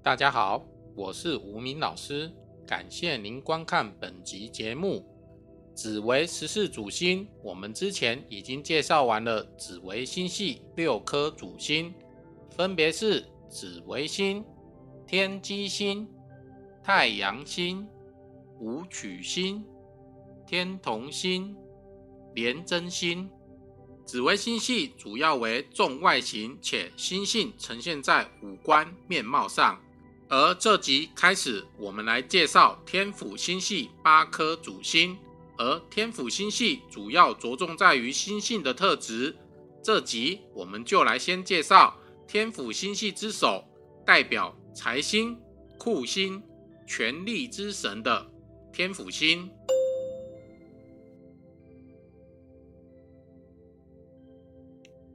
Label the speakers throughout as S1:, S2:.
S1: 大家好，我是吴明老师，感谢您观看本集节目。紫微十四主星，我们之前已经介绍完了紫微星系六颗主星，分别是紫微星、天机星、太阳星、武曲星、天同星、廉贞星。紫微星系主要为重外形，且星性呈现在五官面貌上。而这集开始，我们来介绍天府星系八颗主星。而天府星系主要着重在于星性的特质。这集我们就来先介绍天府星系之首，代表财星、库星、权力之神的天府星。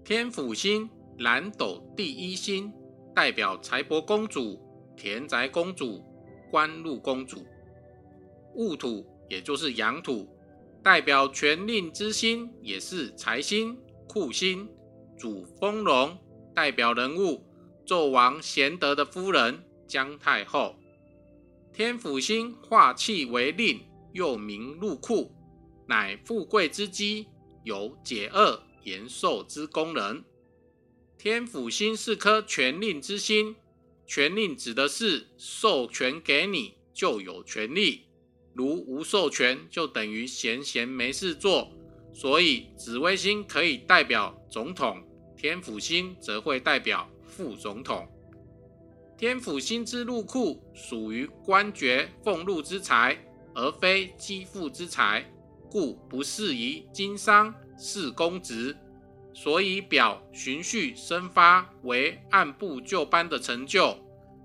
S1: 天府星蓝斗第一星，代表财帛公主、田宅公主、官禄公主。戊土也就是阳土。代表权令之星，也是财星、库星，主丰隆，代表人物纣王贤德的夫人姜太后。天府星化气为令，又名禄库，乃富贵之基，有解厄延寿之功能。天府星是颗权令之星，权令指的是授权给你就有权利。如无授权，就等于闲闲没事做，所以紫微星可以代表总统，天府星则会代表副总统。天府星之禄库属于官爵俸禄之财，而非积富之财，故不适宜经商是公职，所以表循序生发为按部就班的成就，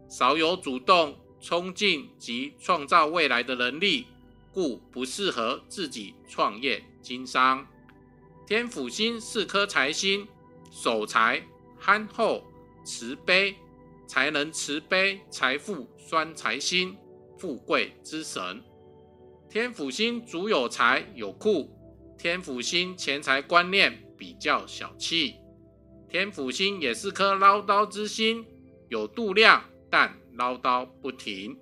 S1: 少有主动。冲劲及创造未来的能力，故不适合自己创业经商。天府星是颗财星，守财、憨厚、慈悲，才能慈悲财富双财星，富贵之神。天府星主有财有库，天府星钱财观念比较小气。天府星也是颗唠叨之星，有度量，但。唠叨不停，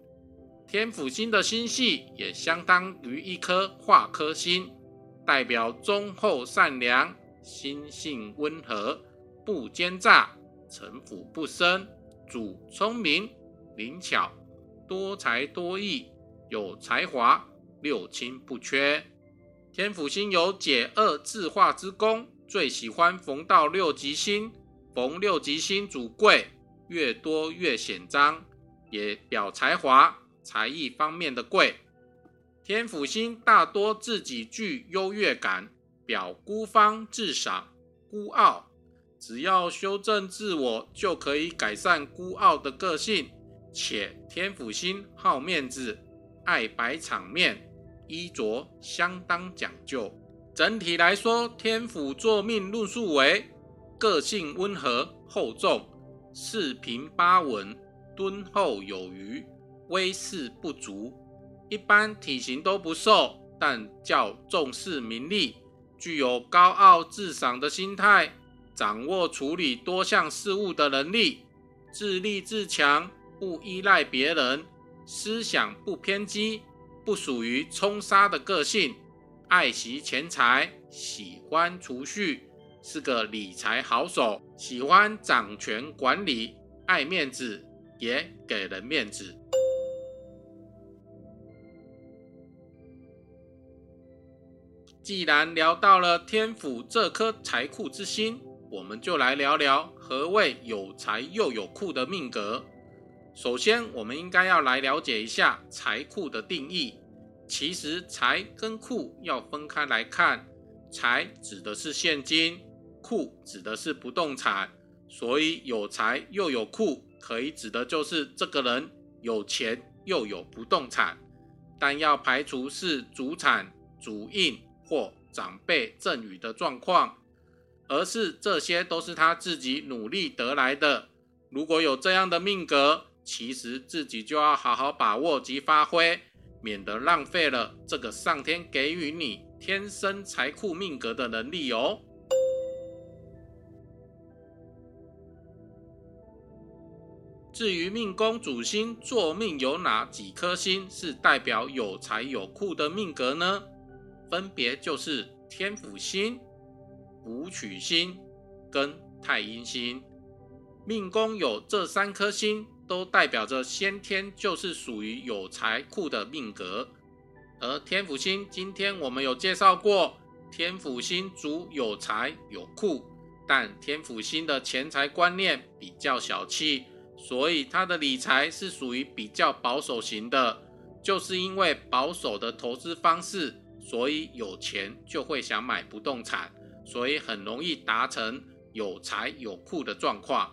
S1: 天府星的星系也相当于一颗化科星，代表忠厚善良，心性温和，不奸诈，城府不深，主聪明灵巧，多才多艺，有才华，六亲不缺。天府星有解厄自化之功，最喜欢逢到六吉星，逢六吉星主贵，越多越显彰。也表才华、才艺方面的贵。天府星大多自己具优越感，表孤芳自赏、孤傲。只要修正自我，就可以改善孤傲的个性。且天府星好面子，爱摆场面，衣着相当讲究。整体来说，天府座命论述为个性温和、厚重、四平八稳。敦厚有余，威势不足，一般体型都不瘦，但较重视名利，具有高傲自赏的心态，掌握处理多项事务的能力，自立自强，不依赖别人，思想不偏激，不属于冲杀的个性，爱惜钱财，喜欢储蓄，是个理财好手，喜欢掌权管理，爱面子。也给人面子。既然聊到了天府这颗财库之星，我们就来聊聊何谓有财又有库的命格。首先，我们应该要来了解一下财库的定义。其实，财跟库要分开来看，财指的是现金，库指的是不动产。所以，有财又有库。可以指的就是这个人有钱又有不动产，但要排除是主产、主印或长辈赠与的状况，而是这些都是他自己努力得来的。如果有这样的命格，其实自己就要好好把握及发挥，免得浪费了这个上天给予你天生财库命格的能力哦。至于命宫主星坐命有哪几颗星是代表有财有库的命格呢？分别就是天府星、武曲星跟太阴星。命宫有这三颗星，都代表着先天就是属于有财库的命格。而天府星，今天我们有介绍过，天府星主有财有库，但天府星的钱财观念比较小气，所以他的理财是属于比较保守型的。就是因为保守的投资方式，所以有钱就会想买不动产，所以很容易达成有财有库的状况。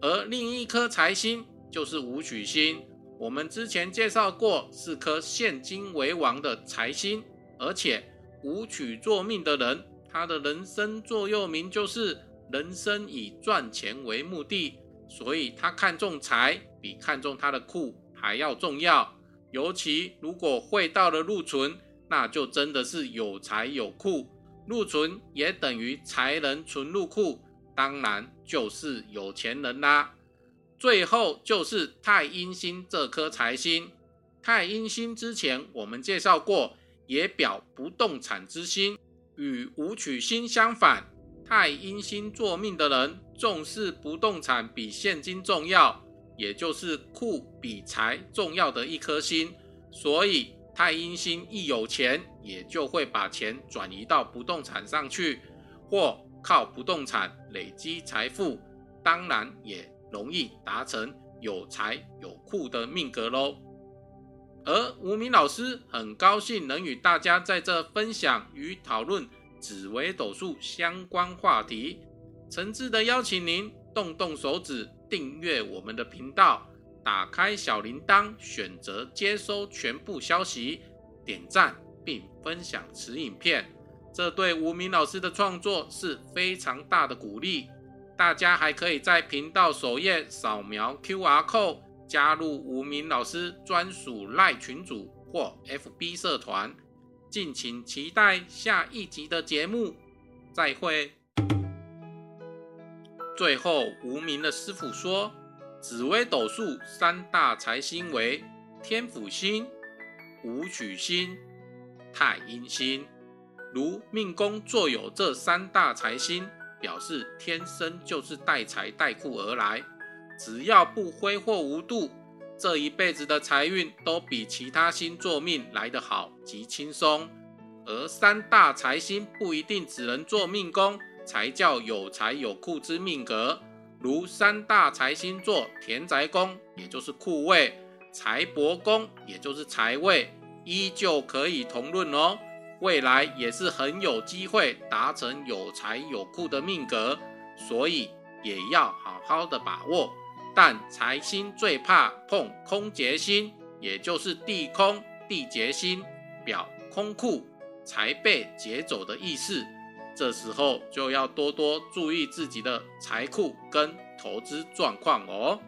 S1: 而另一颗财星就是武曲星。我们之前介绍过，是颗现金为王的财星，而且武曲作命的人，他的人生座右铭就是“人生以赚钱为目的”，所以他看重财比看重他的库还要重要。尤其如果会到了禄存，那就真的是有财有库，禄存也等于财能存入库，当然就是有钱人啦。最后就是太阴星这颗财星，太阴星之前我们介绍过，也表不动产之星，与武曲星相反，太阴星作命的人重视不动产比现金重要，也就是库比财重要的一颗星，所以太阴星一有钱，也就会把钱转移到不动产上去，或靠不动产累积财富，当然也。容易达成有财有库的命格喽。而吴明老师很高兴能与大家在这分享与讨论紫微斗数相关话题，诚挚的邀请您动动手指订阅我们的频道，打开小铃铛，选择接收全部消息，点赞并分享此影片，这对吴明老师的创作是非常大的鼓励。大家还可以在频道首页扫描 QR code 加入无名老师专属赖群组或 FB 社团，敬请期待下一集的节目。再会。最后，无名的师傅说，紫微斗数三大财星为天府星、武曲星、太阴星。如命宫坐有这三大财星。表示天生就是带财带库而来，只要不挥霍无度，这一辈子的财运都比其他星座命来得好及轻松。而三大财星不一定只能做命宫才叫有财有库之命格，如三大财星座田宅宫，也就是库位；财帛宫，也就是财位，依旧可以同论哦。未来也是很有机会达成有财有库的命格，所以也要好好的把握。但财星最怕碰空劫星，也就是地空地劫星，表空库财被劫走的意思。这时候就要多多注意自己的财库跟投资状况哦。